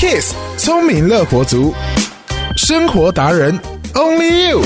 Kiss 聪明乐活族，生活达人 Only You。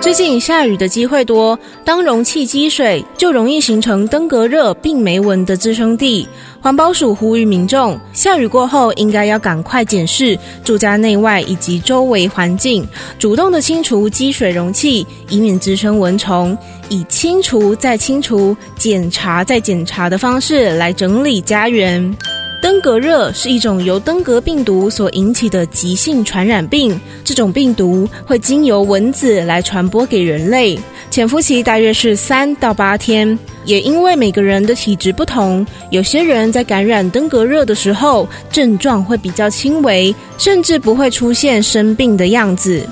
最近下雨的机会多，当容器积水，就容易形成登革热病媒蚊的滋生地。环保署呼吁民众，下雨过后应该要赶快检视住家内外以及周围环境，主动的清除积水容器，以免滋生蚊虫。以清除再清除、检查再检查的方式来整理家园。登革热是一种由登革病毒所引起的急性传染病，这种病毒会经由蚊子来传播给人类，潜伏期大约是三到八天。也因为每个人的体质不同，有些人在感染登革热的时候，症状会比较轻微，甚至不会出现生病的样子。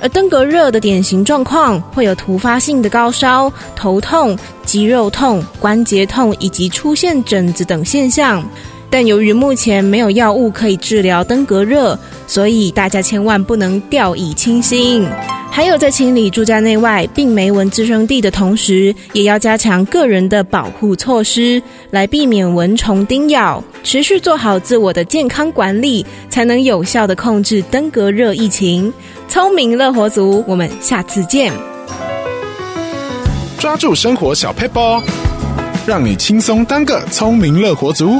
而登革热的典型状况会有突发性的高烧、头痛、肌肉痛、关节痛以及出现疹子等现象。但由于目前没有药物可以治疗登革热，所以大家千万不能掉以轻心。还有在清理住家内外病媒蚊滋生地的同时，也要加强个人的保护措施，来避免蚊虫叮咬。持续做好自我的健康管理，才能有效地控制登革热疫情。聪明乐活族，我们下次见。抓住生活小撇步，让你轻松当个聪明乐活族。